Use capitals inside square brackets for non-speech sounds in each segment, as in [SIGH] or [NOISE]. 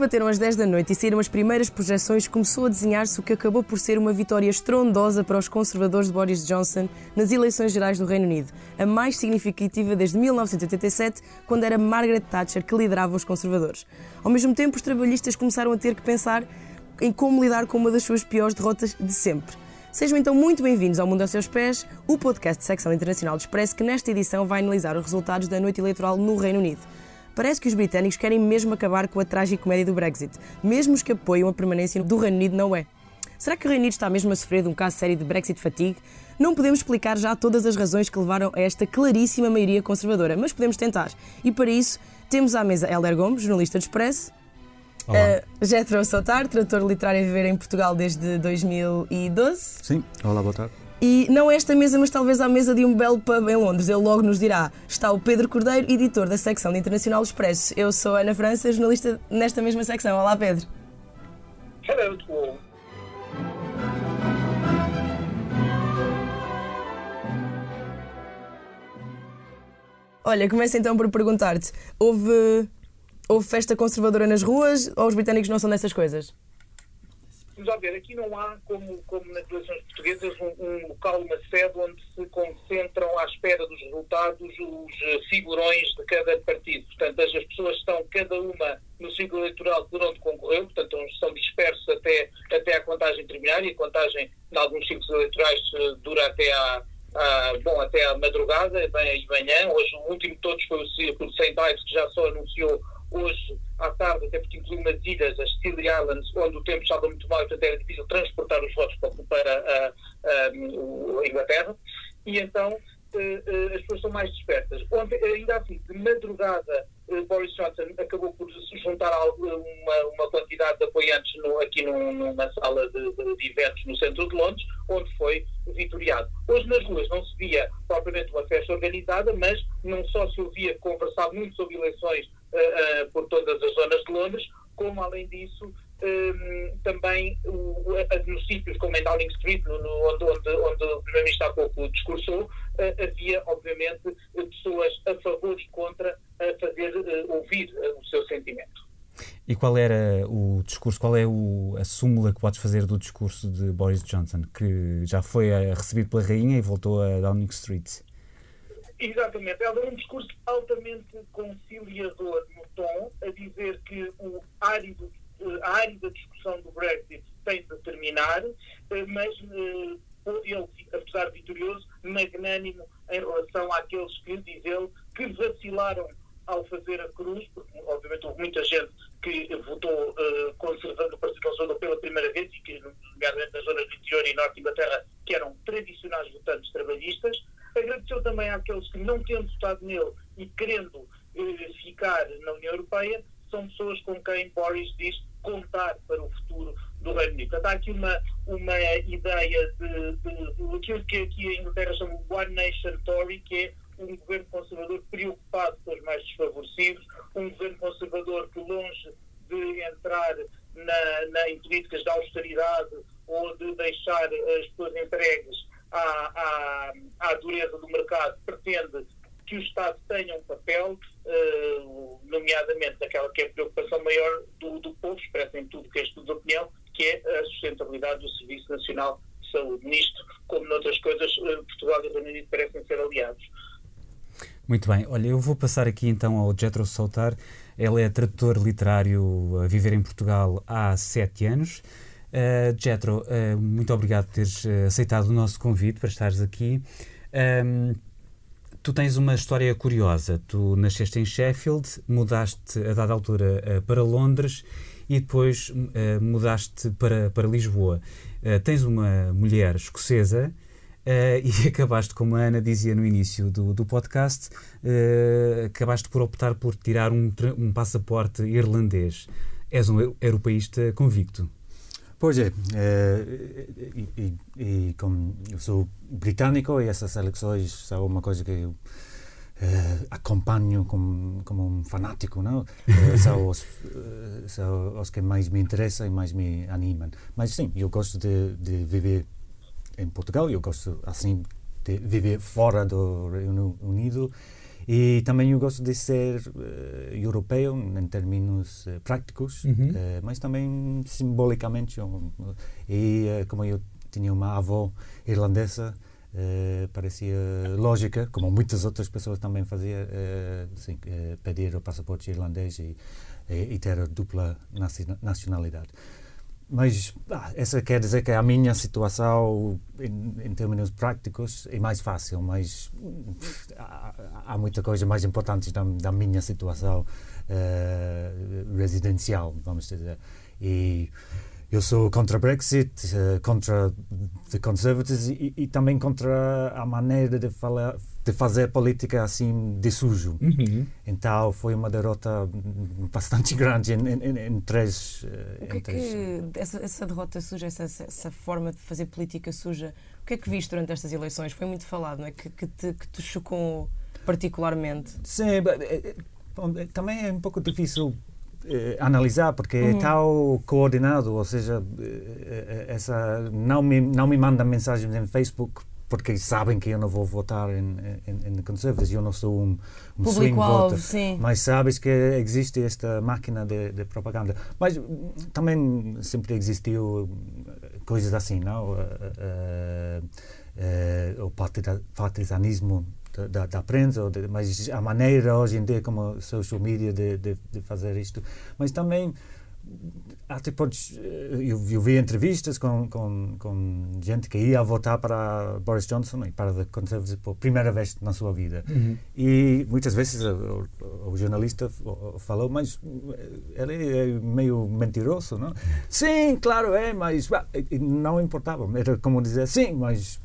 bateram as 10 da noite e saíram as primeiras projeções, começou a desenhar-se o que acabou por ser uma vitória estrondosa para os conservadores de Boris Johnson nas eleições gerais do Reino Unido, a mais significativa desde 1987, quando era Margaret Thatcher que liderava os conservadores. Ao mesmo tempo, os trabalhistas começaram a ter que pensar em como lidar com uma das suas piores derrotas de sempre. Sejam então muito bem-vindos ao Mundo aos Seus Pés, o podcast de secção internacional do Expresso, que nesta edição vai analisar os resultados da noite eleitoral no Reino Unido. Parece que os britânicos querem mesmo acabar com a comédia do Brexit, mesmo os que apoiam a permanência do Reino Unido não é. Será que o Reino Unido está mesmo a sofrer de um caso sério de Brexit fatigue? Não podemos explicar já todas as razões que levaram a esta claríssima maioria conservadora, mas podemos tentar. E para isso, temos à mesa Helder Gomes, jornalista do Expresso, Uh, Jetro Sotar, tradutor literário a viver em Portugal desde 2012. Sim, olá, boa tarde. E não esta mesa, mas talvez à mesa de um belo pub em Londres. Ele logo nos dirá. Está o Pedro Cordeiro, editor da secção de Internacional Expresso. Eu sou Ana França, jornalista nesta mesma secção. Olá, Pedro. Hello to all. Olha, começo então por perguntar-te: houve, houve festa conservadora nas ruas ou os britânicos não são dessas coisas? Vamos ver, aqui não há, como, como nas eleições portuguesas, um, um, local, uma sede onde se concentram à espera dos resultados os eh, figurões de cada partido. Portanto, as, pessoas estão cada uma no ciclo eleitoral por onde concorreu, portanto, são dispersos até, até à contagem terminar e a contagem, em alguns ciclos eleitorais, eh, dura até à, à, bom, até à madrugada e manhã. Hoje, o último de todos foi o St. Ives, que já só anunciou hoje à tarde, até porque inclui umas ilhas, as Scilly Islands, onde o tempo estava muito mal portanto era difícil transportar os votos para, para a, a, Inglaterra. E então eh, eh, as pessoas são mais despertas. Ontem, ainda assim, de madrugada, eh, Boris Johnson acabou por se juntar a uma, uma quantidade de apoiantes no, aqui numa sala de, de, eventos no centro de Londres, onde foi vitoriado. Hoje nas ruas não se via propriamente uma festa organizada, mas não só se ouvia conversar muito sobre eleições uh, uh, por todas as zonas de Londres, como além disso um, também o, nos sítios como em Downing Street, no, no, onde, onde, onde, o Primeiro-Ministro há pouco discursou, uh, havia obviamente pessoas a favor e contra a fazer ouvir o seu sentimento. E qual era o discurso, qual é o, a súmula que podes fazer do discurso de Boris Johnson, que já foi recebido pela rainha e voltou a Downing Street? Exatamente. Ela deu um discurso altamente conciliador no tom, a dizer que o árido, a árida discussão do Brexit tem de terminar, eh, mas eh, ele, apesar de vitorioso, magnânimo em relação àqueles que, diz ele, que vacilaram ao fazer a cruz, porque obviamente houve muita gente que votou uh, conservando o Partido Conservador pela primeira vez e que, nomeadamente nas zonas do interior e norte de Inglaterra, que eram tradicionais votantes trabalhistas, Agradeceu também àqueles que, não tendo votado nele e querendo eh, ficar na União Europeia, são pessoas com quem Boris diz contar para o futuro do Reino Unido. Portanto, há aqui uma, uma ideia de, de, de aquilo que aqui a Inglaterra chama One Nation Tory, que é um governo conservador preocupado com os mais desfavorecidos, um governo conservador que, longe de entrar na, na, em políticas de austeridade ou de deixar as pessoas entregues à, à, à dureza do mercado, pretende que o Estado tenha um papel, uh, nomeadamente naquela que é a preocupação maior do, do povo, expressa em tudo que é estudo de opinião, que é a sustentabilidade do Serviço Nacional de Saúde. Nisto, como noutras coisas, uh, Portugal e o Reino Unido parecem ser aliados. Muito bem, olha, eu vou passar aqui então ao Jetro Soltar. Ele é tradutor literário a viver em Portugal há sete anos. Uh, Jetro, uh, muito obrigado por teres uh, aceitado o nosso convite para estares aqui. Um, tu tens uma história curiosa. Tu nasceste em Sheffield, mudaste a dada altura para Londres e depois mudaste para, para Lisboa. tens uma mulher escocesa [LAUGHS] e acabaste, como a Ana dizia no início do, do podcast, acabaste por optar por tirar um, um passaporte irlandês. És um europeísta convicto. Pois é, é e, e, e, como eu sou britânico e essas eleições são uma coisa que eu acompanho como, como um fanático, não? [LAUGHS] São, os, são os que mais me interessam e mais me animam. Mas sim, eu gosto de, de viver em Portugal, eu gosto assim de viver fora do Reino Unido E também eu gosto de ser uh, europeu em termos uh, práticos, uhum. uh, mas também simbolicamente. E como eu tinha uma avó irlandesa, parecia lógica, como muitas outras pessoas também faziam, assim, pedir o passaporte irlandês e, e, e ter a dupla nacionalidade. Mas ah, essa quer dizer que a minha situação, em, em termos práticos, é mais fácil, mas há, há muita coisa mais importante da, da minha situação uh, residencial, vamos dizer. E eu sou contra Brexit, uh, contra the Conservatives e, e, também contra a maneira de, falar, de fazer política assim de sujo. Uhum. Então foi uma derrota bastante [LAUGHS] grande em, em, em três. O que é que essa, essa, derrota suja, essa, essa, forma de fazer política suja, o que é que viste durante estas eleições? Foi muito falado, não é? Que, que, te, que te chocou particularmente? Sim, eh, também é um pouco difícil eh, analisar porque é uhum. é tal coordenado, ou seja, eh, eh, essa não me não me manda mensagens em Facebook porque sabem que eu não vou votar em, em, em Conservatives, eu não sou um, um swing voter, sim. mas sabes que existe esta máquina de, de, propaganda. Mas hum, também sempre existiu coisas assim, não? Uh, uh, uh, o partidanismo da, da prensa, de, mas a maneira hoje em dia como social media de, de, de fazer isto. Mas também até podes eu, eu vi entrevistas com, com, com gente que ia votar para Boris Johnson e para the Conservatives por primeira vez na sua vida uhum. e muitas vezes o, o, jornalista falou mas ele é meio mentiroso não sim claro é mas não importava era como dizer sim mas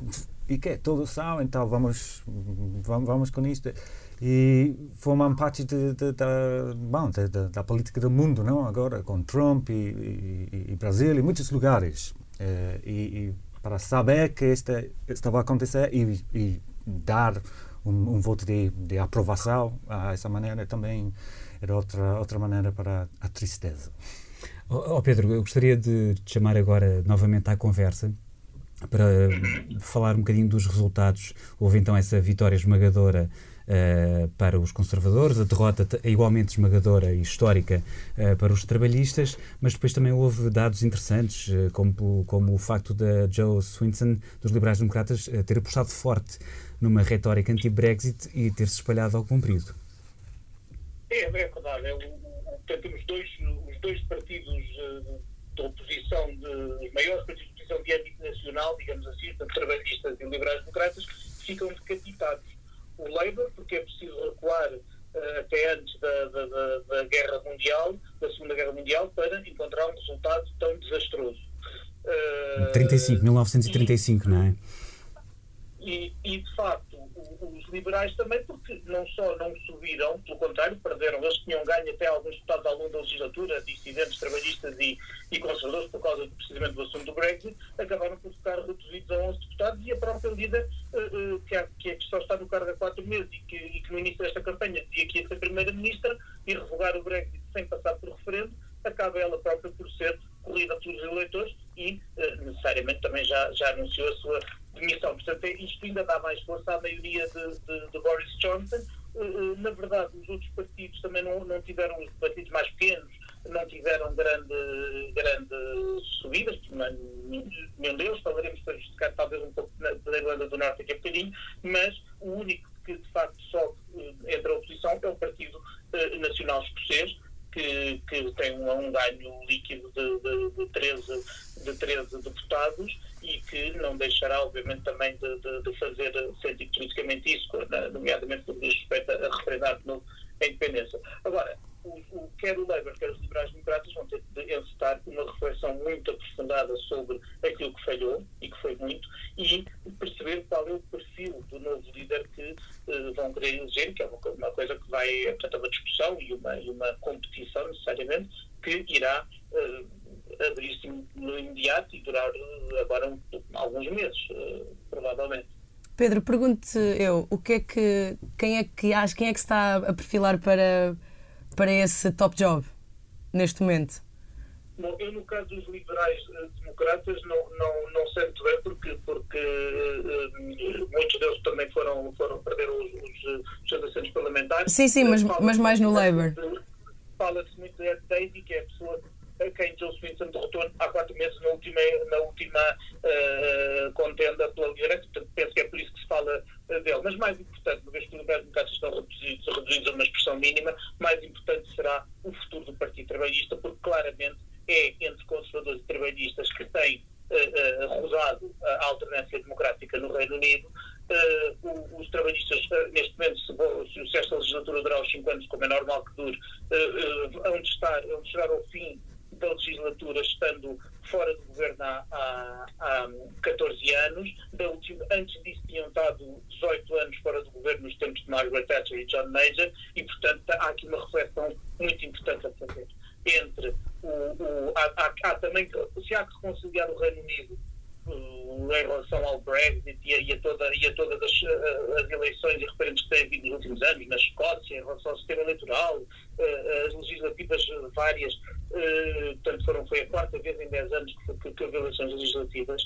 e que todos são, então vamos, vamos, vamos com isto. E formam parte de, de, de, bom, de, da política do mundo, não? Agora, com Trump e, e, e Brasil e muitos lugares. É, e, e, para saber que isto estava a acontecer e, e dar um, um, voto de, de aprovação a essa maneira também era outra, outra maneira para a tristeza. Oh, oh Pedro, eu gostaria de te chamar agora novamente à conversa para falar um bocadinho dos resultados. Houve então essa vitória esmagadora uh, para os conservadores, a derrota é igualmente esmagadora e histórica uh, para os trabalhistas, mas depois também houve dados interessantes, uh, como, como o facto da Joe Swinson, dos liberais-democratas, ter apostado forte numa retórica anti-Brexit e ter-se espalhado ao comprido. É, é verdade. É, o, portanto, os dois, os dois partidos de oposição, de, os maiores partidos decisão de âmbito nacional, digamos assim, tanto trabalhistas e liberais-democratas, ficam decapitados. O Labour, porque é preciso recuar uh, até antes da, da, da, da, Guerra Mundial, da Segunda Guerra Mundial, para encontrar um resultado tão desastroso. Uh, 35, 1935, e, não é? E, e, de facto, os liberais também, porque não só não subiram, pelo contrário, perderam. Eles tinham ganho até alguns deputados ao longo da legislatura, dissidentes, trabalhistas e, e conservadores, por causa precisamente do assunto do Brexit, acabaram por ficar reduzidos a 11 deputados e a própria líder, uh, uh, que, é, que só está no cargo há quatro meses e que, e que no início desta campanha dizia que ia ser primeira-ministra e revogar o Brexit sem passar por referendo, acaba ela própria por ser corrida pelos eleitores e uh, necessariamente também já, já anunciou a sua demissão. Portanto, é, isto ainda dá mais força à maioria de, de, de Boris Johnson. Uh, na verdade, os outros partidos também não, não tiveram, os partidos mais pequenos, não tiveram grande, grande subidas, nenhum deles, falaremos para justificar talvez um pouco na, da Irlanda do Norte aqui a bocadinho, mas o único que de facto sobe entre a oposição é o Partido Nacional Escocês, que, que tem um, ganho líquido de, de, de, 13, de 13 deputados e que não deixará, obviamente, também de, de, de fazer sentir politicamente isso, nomeadamente no respeito a referendar novo a independência. Agora, o, o, quer o Labour, quer os liberais-democratas vão ter de encetar uma reflexão muito aprofundada sobre aquilo que falhou, e que foi muito, e perceber qual é o perfil do novo líder que vão querer eleger, que é uma, uma, coisa que vai, portanto, uma discussão e uma, e uma competição, necessariamente, que irá uh, abrir-se no imediato e durar uh, agora um, alguns meses, provavelmente. Pedro, pergunto eu, o que é que quem é que acha, quem é que está a perfilar para para esse top job neste momento? Bom, eu no caso dos liberais democratas não, não, não sei muito bem porque, porque uh, muitos deles também foram, foram perder os, os, os assentos parlamentares. Sim, sim, mas, mas mais no Labour. Fala-se muito de Ed Davey, que é a pessoa a quem Joe Swinson derrotou há quatro meses na última, na última uh, contenda pela liderança, portanto penso que é por isso que se fala dele. Mas mais importante, uma vez que os democratas estão reduzidos, reduzidos a uma expressão mínima, mais importante será o futuro do Partido Trabalhista, porque claramente é entre conservadores e trabalhistas que têm uh, uh, rodado a alternância democrática no Reino Unido. Uh, os trabalhistas, neste momento, se, se, esta legislatura durar os 5 anos, como é normal que dure, uh, uh, estar, onde chegar ao fim da legislatura, estando fora do governo há, há, há 14 anos. Última, antes disso, tinham estado 18 anos fora do governo nos tempos de Margaret Thatcher e John Major, e, portanto, há aqui uma reflexão muito importante a fazer entre há, há, também se há que reconciliar o Reino Unido uh, em relação ao Brexit e a, e a, toda, e a todas as, uh, as eleições e referentes que têm havido nos últimos anos, na Escócia, em relação ao sistema eleitoral, uh, as legislativas várias, portanto foram, foi a quarta vez em 10 anos que, que, que houve eleições legislativas.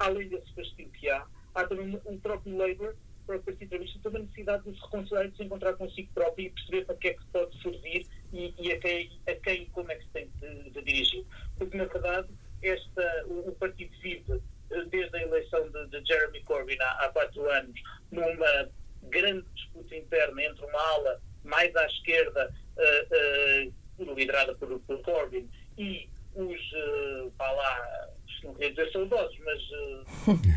além desse fastígio que há, há também um próprio Labour para o Partido Trabalhista toda a necessidade de se reconciliar e de se encontrar consigo próprio e perceber para que é que pode servir e, e a, quem, a quem como é que se tem dirigir. Porque, na verdade, esta, o, o partido vive eh, desde a eleição de, de Jeremy Corbyn há, há, quatro anos numa grande disputa interna entre uma ala mais à esquerda, uh, uh, liderada por, por Corbyn, e os, uh, lá, não queria dizer saudosos, mas uh,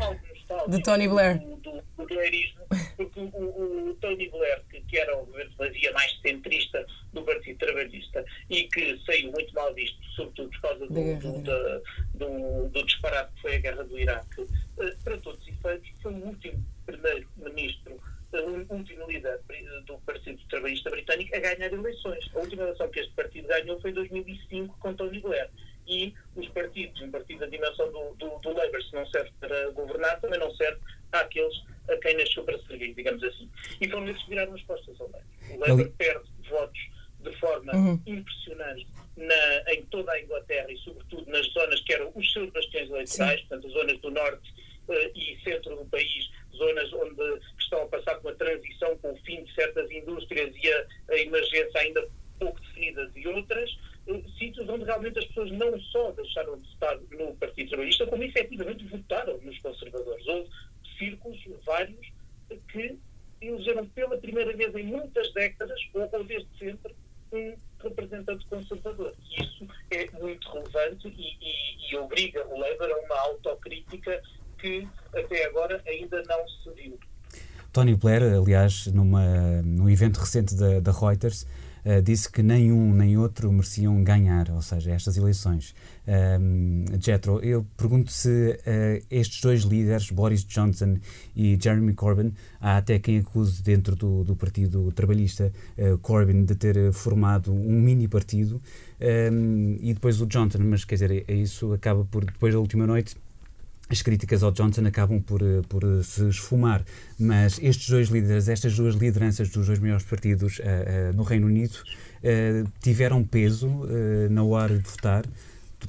[LAUGHS] alguns de Tony Blair. Do, do, do blairismo, porque o, o, o, Tony Blair, que, que era o governo vazia mais centrista do Partido Trabalhista e que saiu muito mal visto, sobretudo por causa do, do, do, do disparate que foi a guerra do Iraque, uh, para todos os efeitos, foi o último primeiro-ministro eh, o último líder do Partido Trabalhista Britânico a ganhar eleições. A última eleição que este partido ganhou foi em 2005 com Tony Blair e os partidos, um partido da dimensão do, do, do Labour, se não serve para governar, também não serve àqueles a quem nasceu para servir, digamos assim. E foram eles que viraram as costas ao Labour. O Labour perde votos de forma uhum. impressionante na, em toda a Inglaterra e, sobretudo, nas zonas que eram os seus bastiões eleitorais, Sim. portanto, as zonas do norte uh, e centro do país, zonas onde estão a passar por uma transição com o fim de certas indústrias e a, a emergência ainda pouco definidas e outras sítios onde realmente as pessoas não só deixaram de estar no Partido Trabalhista, como efetivamente votaram nos conservadores. Houve círculos vários que elegeram pela primeira vez em muitas décadas, ou, ou desde sempre, um representante conservador. E isso é muito relevante e, e, e obriga o Labour a uma autocrítica que até agora ainda não se viu. Tony Blair, aliás, numa, num evento recente da, da Reuters, uh, disse que nem um nem outro mereciam ganhar, ou seja, estas eleições. Um, Jetro, eu pergunto se uh, estes dois líderes, Boris Johnson e Jeremy Corbyn, há até quem acuse dentro do, do Partido Trabalhista uh, Corbyn de ter formado um mini partido um, e depois o Johnson, mas quer dizer, é isso acaba por, depois da última noite, as críticas ao Johnson acabam por, eh, por eh, se esfumar, mas estes dois líderes, estas duas lideranças dos dois maiores partidos uh, uh, no Reino Unido uh, tiveram peso na hora de votar.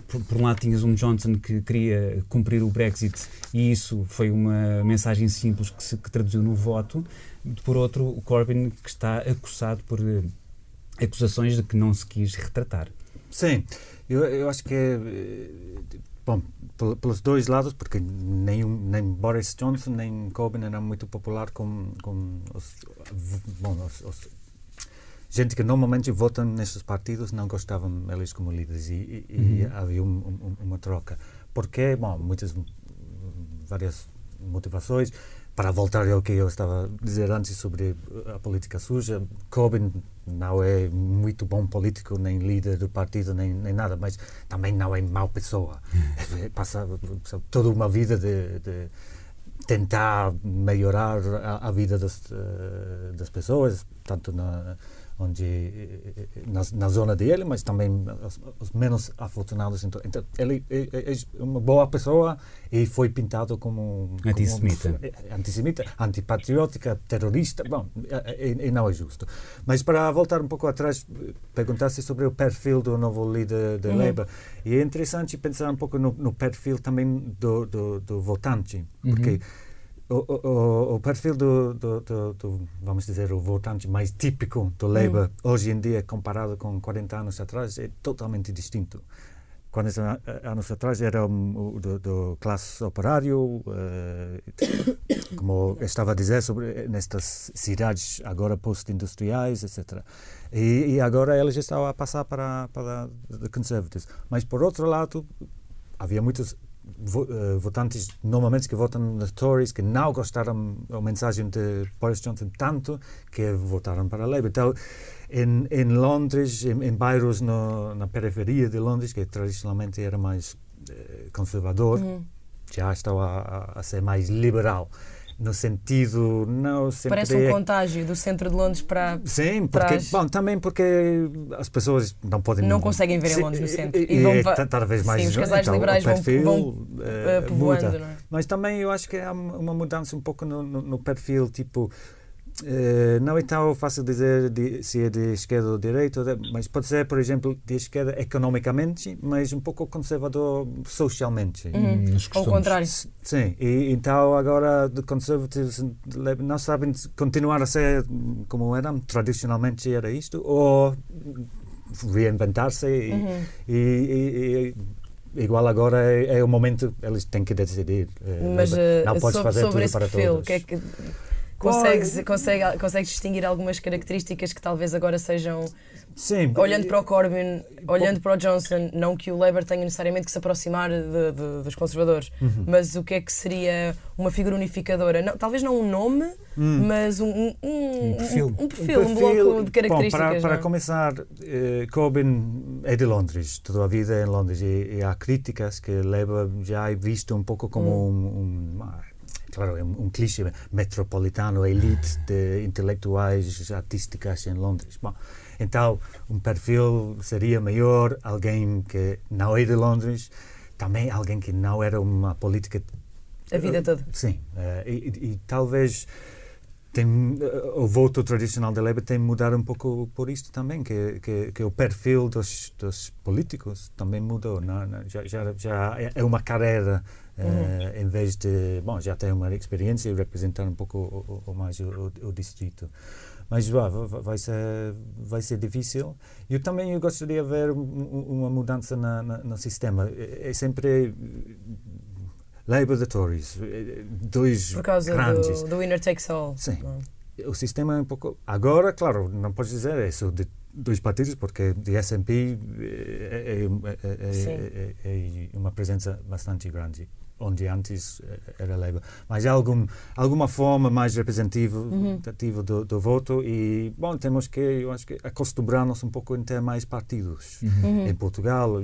Por, por, um lado tinhas um Johnson que queria cumprir o Brexit e isso foi uma mensagem simples que se que traduziu no voto. Por outro, o Corbyn que está acusado por acusações de que não se quis retratar. Sim, eu, eu acho que é, bom, pelos dois lados, porque nem, nem Boris Johnson nem Corbyn eram muito popular com, com os, bom, os, os, gente que normalmente votam nestes partidos não gostavam eles como líderes e, e, uhum. e havia um, um, uma troca. Porque, bom, muitas, várias motivações para voltar ao que eu estava a dizer antes sobre a política suja, Corbyn não é muito bom político, nem líder do partido, nem, nem nada, mas também não é mau pessoa. [LAUGHS] É, passa, toda uma vida de, de tentar melhorar a, a vida das, uh, das pessoas, tanto na, onde na, na zona dele, mas também os, os menos afortunados. Então, então ele é, é, uma boa pessoa e foi pintado como antissemita, como, antissemita, antipatriótica, terrorista. Bom, e, e, não é justo. Mas para voltar um pouco atrás, perguntasse sobre o perfil do novo líder da uhum. Labour e é interessante pensar um pouco no, no perfil também do, do, do votante, porque uhum o, o, o, perfil do, do, do, do, vamos dizer, o votante mais típico do Labour hum. hoje em dia, comparado com 40 anos atrás, é totalmente distinto. 40 anos atrás era um, do, do classe operário, uh, como estava a dizer, sobre nestas cidades agora post-industriais, etc. E, e, agora já estava a passar para, para the Conservatives. Mas, por outro lado, havia muitos votantes normalmente que votam nos Tories que não gostaram da mensagem de Boris Johnson tanto que votaram para a Labour. Então, em, em Londres, em, em bairros no, na periferia de Londres, que tradicionalmente era mais eh, conservador, uhum. já estava a, a, ser mais liberal no sentido não sempre parece um contágio do centro de Londres para sim porque bom também porque as pessoas não podem não conseguem ver em Londres no centro e, e vão é, cada vez mais sim, os casais então, liberais perfil, vão, vão uh, povoando não é? mas também eu acho que há uma mudança um pouco no, no, no perfil tipo Uh, não é tão fácil dizer de, se é de esquerda ou de direita, mas pode ser, por exemplo, de esquerda economicamente, mas um pouco conservador socialmente. Uhum. Ao contrário. Sim, e então agora de conservativos não sabem continuar a ser como eram, tradicionalmente era isto, ou reinventar-se e, uhum. e, e, e igual agora é, é, o momento eles têm que decidir. Eh, mas não, não uh, podes sobre, fazer sobre tudo para perfil, todos. Que é que Consegues, consegue, consegues distinguir algumas características que talvez agora sejam. Sim. Olhando para o Corbyn, olhando para o Johnson, não que o Labour tenha necessariamente que se aproximar de, de, dos conservadores, uhum. mas o que é que seria uma figura unificadora? Não, talvez não um nome, uhum. mas um, um, um, um, perfil. um, perfil, um, bloco de características. Bom, para, para começar, eh, Corbyn é de Londres, toda a vida é em Londres, e, e há críticas que Labour já é visto um pouco como hum. um, um claro, é um, um clichê metropolitano, elite de intelectuais artísticas em Londres. Bom, então, um perfil seria maior, alguém que não é de Londres, também alguém que não era uma política... A vida toda. Sim, uh, e, e, e, talvez tem, o voto tradicional da Labour tem mudado um pouco por isto também, que, que, que o perfil dos, dos políticos também mudou. Não, não, já, já, já é uma carreira Uhum. em vez de, bom, já tem uma experiência e representar um pouco o, o, mais o, o, distrito. Mas vai, vai, ser, vai ser difícil. Eu também eu gostaria de ver uma mudança na, na, no sistema. É, é sempre Labour the Tories, dois Por causa grandes. do, do winner takes all. Sim. O sistema é um pouco... Agora, claro, não podes dizer isso de dois partidos, porque o SNP é, é, é, é, uma presença bastante grande onde antes eh, era Labour. Mas há algum, alguma forma mais representativa uhum. do, do, voto e, bom, temos que, eu acho que, acostumar-nos um pouco em ter mais partidos. Uhum. uhum. Em Portugal,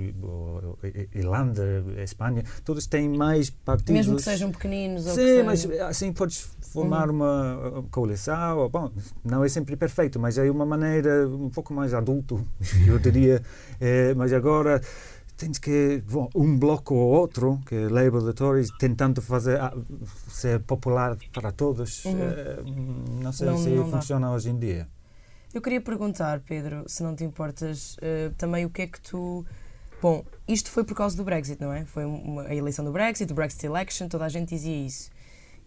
Irlanda, Espanha, todos têm mais partidos. Mesmo que sejam pequeninos. Sim, mas assim podes formar uhum. uma coalição. Bom, não é sempre perfeito, mas é uma maneira um pouco mais adulto, [LAUGHS] eu diria. É, mas agora tens que bom, um bloco ou outro que é Labour de Tories tentando fazer ah, ser popular para todos uhum. Eh, não sei não, se não funciona dá. hoje em dia eu queria perguntar Pedro se não te importas uh, também o que é que tu bom isto foi por causa do Brexit não é foi uma, a eleição do Brexit o Brexit election toda a gente dizia isso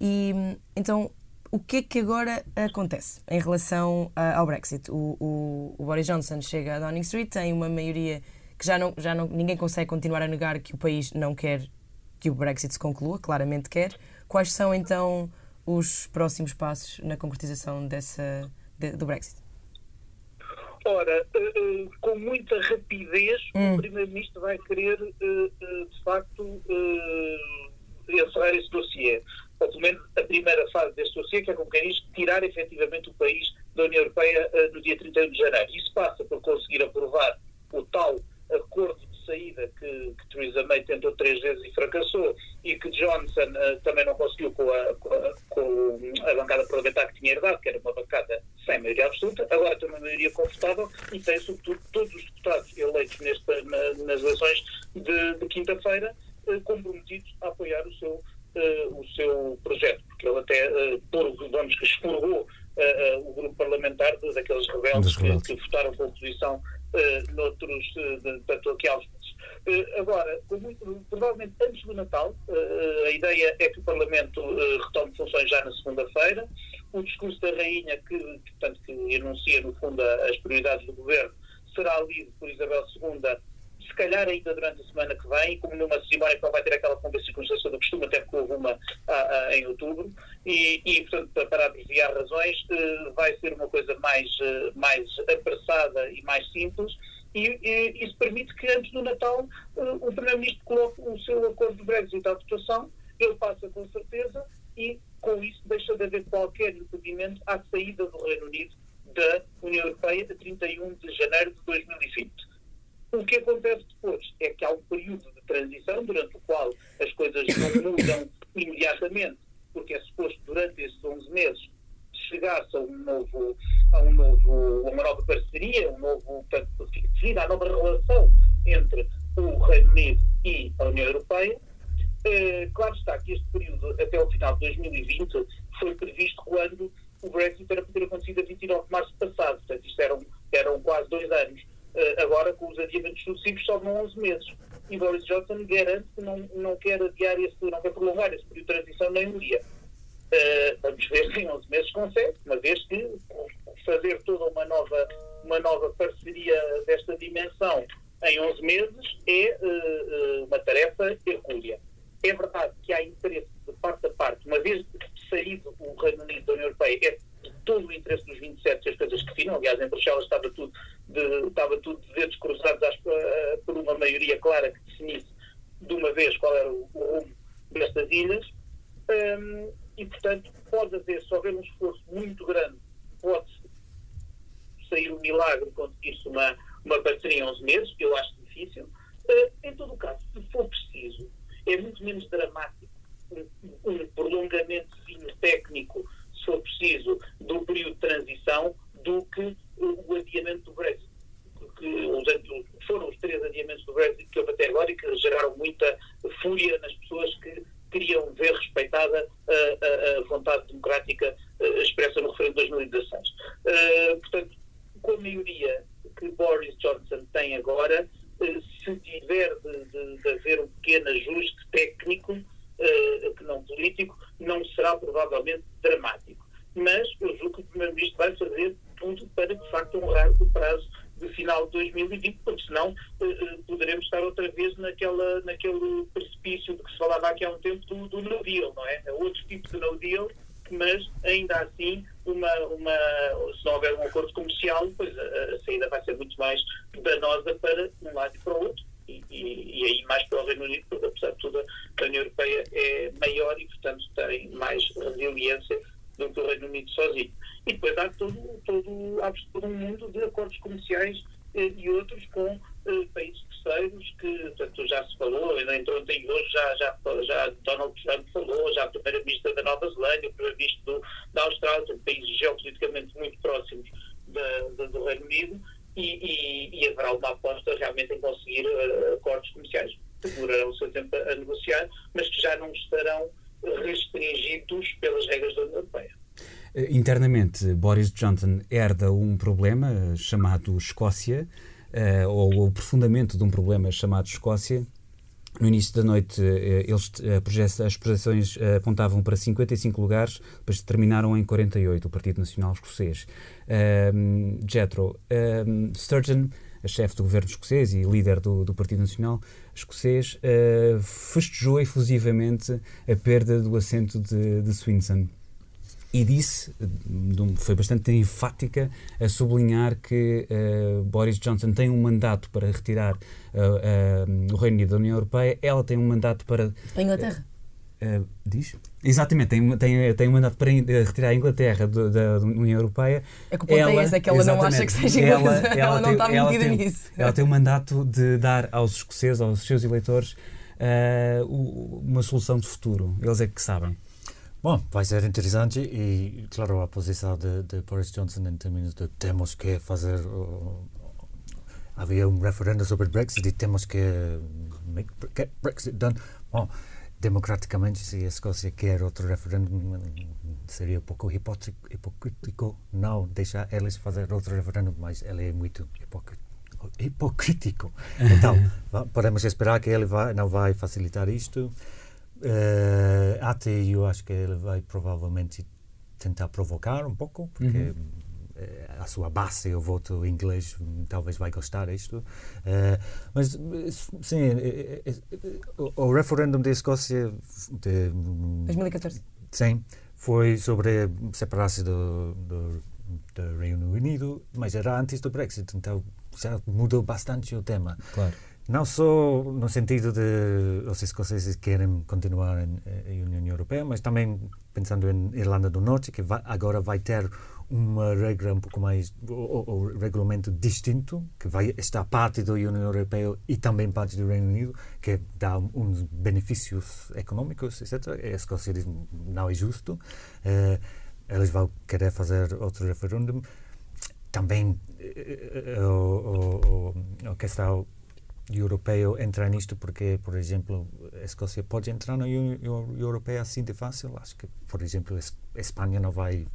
e então o que é que agora acontece em relação ao Brexit o, o, o Boris Johnson chega a Downing Street tem uma maioria que já não, já não ninguém consegue continuar a negar que o país não quer que o Brexit se conclua, claramente quer. Quais são então os próximos passos na concretização dessa, de, do Brexit? Ora, uh, uh, com muita rapidez, hum. o Primeiro-Ministro vai querer, uh, de facto, encerrar esse dossiê. Ou pelo menos a primeira fase deste dossiê, que é como quem diz, tirar efetivamente o país da União Europeia no dia 31 de janeiro. Isso passa por conseguir aprovar o tal acordo de saída que, que Theresa May tentou três vezes e fracassou, e que Johnson uh, também não conseguiu com a, com a, com a bancada parlamentar que tinha herdado, que era uma bancada sem maioria absoluta, agora tem uma maioria confortável e tem, sobretudo, todos os deputados eleitos nesta, na, nas eleições de, de quinta-feira uh, comprometidos a apoiar o seu, uh, o seu projeto, porque ele até, por, vamos, expurgou o grupo parlamentar daqueles rebeldes. Que, que, votaram com a oposição noutros, tanto aqui aos agora, provavelmente antes do Natal, a ideia é que o Parlamento retome funções já na segunda-feira. O discurso da Rainha, que, portanto, que enuncia, no fundo, as prioridades do governo, será lido por Isabel II se calhar ainda durante a semana que vem, como numa cerimónia que não vai ter aquela conta circunstância do costume, até porque houve uma a, a, em outubro, e, e, portanto, para abreviar razões, vai ser uma coisa mais, mais apressada e mais simples, e, e, isso permite que antes do Natal uh, o Primeiro-Ministro coloque o seu acordo de Brexit à votação, ele passa com certeza e com isso deixa de haver qualquer impedimento à saída do Reino Unido da União Europeia a 31 de janeiro de 2020. O que acontece depois é que há um período de transição durante o qual as coisas não [COUGHS] mudam imediatamente, porque é suposto durante esses 11 meses chegasse a um novo, a um novo, uma nova parceria, um novo, portanto, a nova relação entre o Reino Unido e a União Europeia. Eh, claro está que este período, até o final de 2020, foi previsto quando o Brexit era para ter acontecido a 29 de março passado. Portanto, isto eram, eram quase dois anos. Eh, agora, com os adiamentos sucessivos, sobram 11 meses. E Boris Johnson garante que não, não quer adiar esse, não quer prolongar esse período de transição nem um dia. Uh, vamos ver se em 11 meses consegue, uma vez que fazer toda uma nova, uma nova parceria desta dimensão em 11 meses é uh, uma tarefa hercúlea. É verdade que há interesse de parte a parte, uma vez saído o Reino Unido da União Europeia, é todo o interesse dos 27 que as coisas definam. Aliás, em Bruxelas estava tudo de, estava tudo de dedos cruzados às, por uma maioria clara que definisse de uma vez qual era o, o rumo destas ilhas. Um, e, portanto, pode haver, se houver um esforço muito grande, pode sair um milagre conseguir-se uma, uma parceria em 11 meses, que eu acho difícil. Uh, em todo o caso, se for preciso, é muito menos dramático um, um prolongamento técnico, se for preciso, do período de transição, do que o adiamento do Brexit. Porque os, foram os três adiamentos do Brexit que houve até agora e que geraram muita fúria nas pessoas que queriam ver respeitada a, a, a vontade democrática uh, expressa no referendo de 2016. Uh, portanto, com a maioria que Boris Johnson tem agora, uh, se tiver de, de, de, haver um pequeno ajuste técnico, que não político, não será provavelmente dramático. Mas eu julgo que o Primeiro-Ministro vai fazer tudo para, de facto, honrar o prazo de final de 2020, porque senão uh, poderemos estar outra vez naquela, naquele precipício de que se falava aqui há um tempo do, do no deal, não é? É outro tipo de no deal, mas ainda assim, uma, uma, se não houver um acordo comercial, pois a, a saída vai ser muito mais danosa para um lado e para o outro. E, e, e, aí mais para o Reino Unido, porque apesar de tudo a União Europeia é maior e, portanto, tem mais resiliência do que o Reino Unido sozinho. E depois há todo, todo, há todo um mundo de acordos comerciais eh, e outros com eh, países terceiros que portanto, já se falou, ainda entrou ontem hoje, já, já, já Donald Trump falou, já a primeira-ministra da Nova Zelândia, o primeiro-ministro da Austrália, países geopoliticamente muito próximos da, da, do Reino Unido, e, e, e, haverá uma aposta realmente em conseguir uh, acordos comerciais que durarão o seu tempo a, a negociar, mas que já não estarão restringidos pelas regras da União Europeia. Eh, internamente, Boris Johnson herda um problema chamado Escócia, uh, ou o aprofundamento de um problema chamado Escócia. No início da noite, uh, eles, uh, as projeções apontavam para 55 lugares, depois terminaram em 48, o Partido Nacional Escocês. Uh, Jethro, Sturgeon, a chefe do governo escocês e líder do, do Partido Nacional Escocês, festejou efusivamente a perda do assento de, de Swinson e disse, foi bastante enfática, a sublinhar que uh, Boris Johnson tem um mandato para retirar uh, uh, o Reino Unido da União Europeia, ela tem um mandato para. A Inglaterra. diz? Exatamente, tem, tem, tem um mandato para retirar a Inglaterra da, da União Europeia. É que o ponto ela, é esse, é que ela não acha que seja ela, ela, ela não tem, está metida nisso. Ela tem um mandato de dar aos escoceses, aos seus eleitores, uma solução de futuro. Eles é que sabem. Bom, vai ser interessante e, claro, a posição de, de Boris Johnson em termos de temos que fazer. Uh, havia um referendo sobre Brexit e temos que make, get Brexit done. Bom, democraticamente, se a Escócia quer outro referendo, seria um pouco hipócritico não deixar eles fazer outro referendo, mas ele é muito hipócritico. [LAUGHS] Então, podemos esperar que ele vai, não vai facilitar isto. Uh, até eu acho que ele vai provavelmente tentar provocar um pouco, porque uhum. a sua base, o voto inglês, talvez vai gostar disto. Uh, mas, sim, o, o referendo da Escócia de 2014. Sim, foi sobre separar-se do, do, do Reino Unido, mas era antes do Brexit, então já mudou bastante o tema. Claro. Não só no sentido de os escoceses querem continuar na União Europeia, mas também pensando em Irlanda do Norte, que vai, agora vai ter uma regra um pouco mais, o, regulamento distinto, que vai estar parte da União Europeia e também parte do Reino Unido, que dá uns benefícios econômicos, etc. E a Escócia diz não é justo. Eh, eles vão querer fazer outro referendo. Também eh, eh, o, o, a questão europeu entrar nisto porque, por exemplo, a Escócia pode entrar na União Europeia assim de fácil. Acho que, por exemplo, a Espanha não vai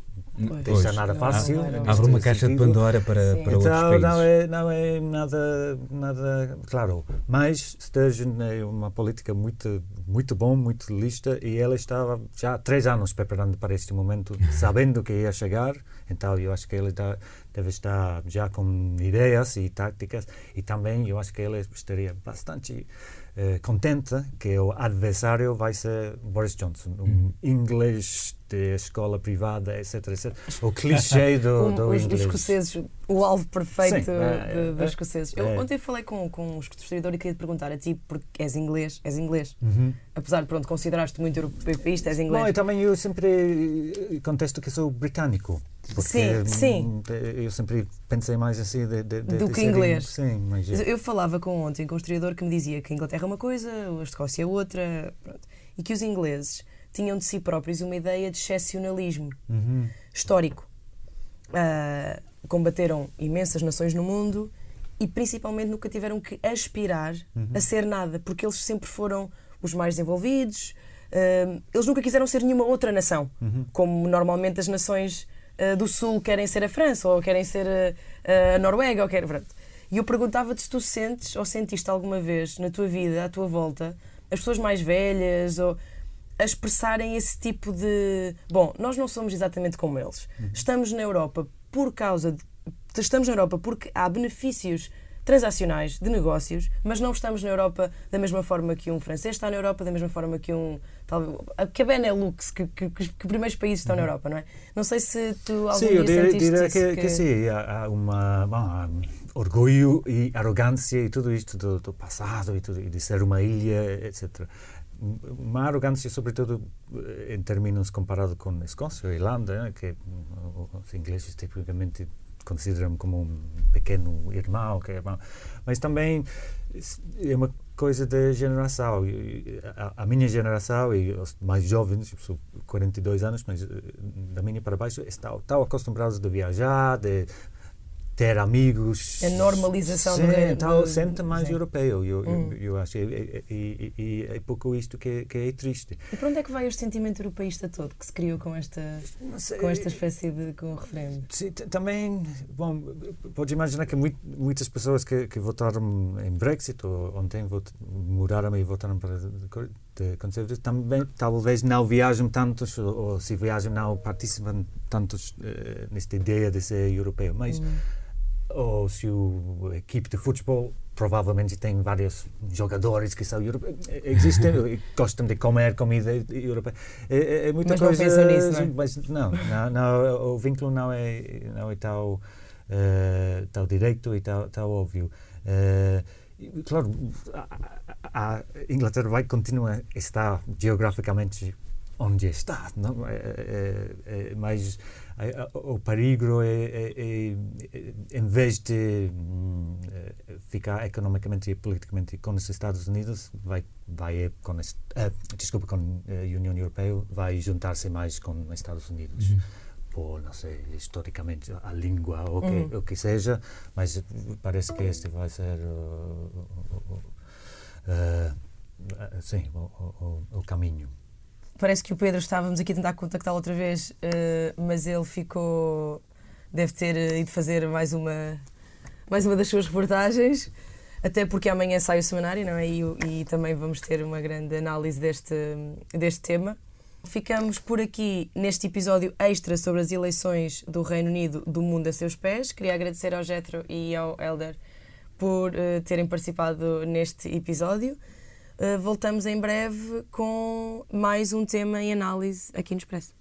pois, deixar nada fácil. Abre uma caixa sentido. de Pandora para, para outros então, países. Não é, não é nada, nada claro. Mas Sturgeon é uma política muito, muito bom, muito lista e ela estava já há três anos preparando para este momento, [LAUGHS] sabendo que ia chegar. Então, eu acho que ele está deve estar já com ideias e táticas e também eu acho que ele estaria bastante eh, contente que o adversário vai ser Boris Johnson, um hum. inglês de escola privada, etc, etc. O [LAUGHS] clichê do, do os, inglês. Os escoceses, o alvo perfeito Sim, é, de, dos é, escoceses. Eu, é. Ontem falei com, com um historiador e queria te perguntar a ti, porque és inglês, és inglês. Uhum. Apesar de, pronto, consideraste muito europeísta, és inglês. Não, eu também eu sempre contesto que sou britânico. Porque sim, sim. Eu sempre pensei mais assim de, de, de do que inglês. Sim, mas eu, eu falava com ontem com um historiador que me dizia que a Inglaterra é uma coisa, a Escócia é outra, pronto, e que os ingleses tinham de si próprios uma ideia de excepcionalismo uhum. histórico. Uh, combateram imensas nações no mundo e principalmente nunca tiveram que aspirar uhum. a ser nada, porque eles sempre foram os mais desenvolvidos. Uh, eles nunca quiseram ser nenhuma outra nação, uhum. como normalmente as nações uh, do Sul querem ser a França ou querem ser a, a Noruega. Ou querem, e eu perguntava-te se tu sentes ou sentiste alguma vez na tua vida, à tua volta, as pessoas mais velhas ou a expressarem esse tipo de. Bom, nós não somos exatamente como eles. Uhum. Estamos na Europa por causa de. Estamos na Europa porque há benefícios transacionais de negócios, mas não estamos na Europa da mesma forma que um francês está na Europa, da mesma forma que um. Talvez, que a Benelux, que, que, que, que primeiros países estão uhum. na Europa, não é? Não sei se tu algum sim, dia eu diria, diria que, que... que sim, há uma. Bom, orgulho e arrogância e tudo isto do, do passado e, tudo, e de ser uma ilha, etc uma arrogância, sobretudo eh, em termos comparado com a Escócia ou a Irlanda, que eh, os ingleses tipicamente consideram como um pequeno irmão, que é, mas também é uma coisa da geração. A, a, minha geração e os mais jovens, sou 42 anos, mas eh, da minha para baixo, estão, estão acostumados a viajar, de ter amigos. A normalização sim, do, então, do, sente mais sim. europeu, eu, hum. eu, eu, acho. E, e, e, é pouco isto que, que, é triste. E para onde é que vai este sentimento europeísta todo que se criou com esta, sei, com esta espécie de com o referendo? Sim, também, bom, pode imaginar que muito, muitas pessoas que, que votaram em Brexit ou ontem vot, mudaram e votaram para de conservadores também talvez não viajam tantos ou, se viajam não participam tantos uh, nesta ideia de ser europeu, mas hum ou se o a equipe de futebol provavelmente tem vários jogadores que são europeus, existem, [LAUGHS] gostam de comer comida europeia. É, é, é muita mas coisa. Não nisso, não, é? mas não, não, não, o vínculo não é, não é tão, uh, tão direito e tão, tão óbvio. Uh, claro, a, Inglaterra vai continuar estar geograficamente onde está. Não? É, é, é, mas o perigo é, em vez de hum, ficar economicamente e politicamente com os Estados Unidos, vai, vai com, desculpa, com a União Europeia, vai juntar-se mais com os Estados Unidos. Uhum por, não sei, historicamente a língua ou que, uhum. o que seja, mas parece que este vai ser uh, uh, uh, sim, o, o, o, caminho. Parece que o Pedro estávamos aqui a tentar contactá-lo outra vez, mas ele ficou. deve ter ido fazer mais uma, mais uma das suas reportagens. Até porque amanhã sai o semanário, não é? E, e também vamos ter uma grande análise deste, deste tema. Ficamos por aqui neste episódio extra sobre as eleições do Reino Unido do mundo a seus pés. Queria agradecer ao Getro e ao Elder por uh, terem participado neste episódio. Uh, voltamos em breve com mais um tema em análise aqui no Expresso.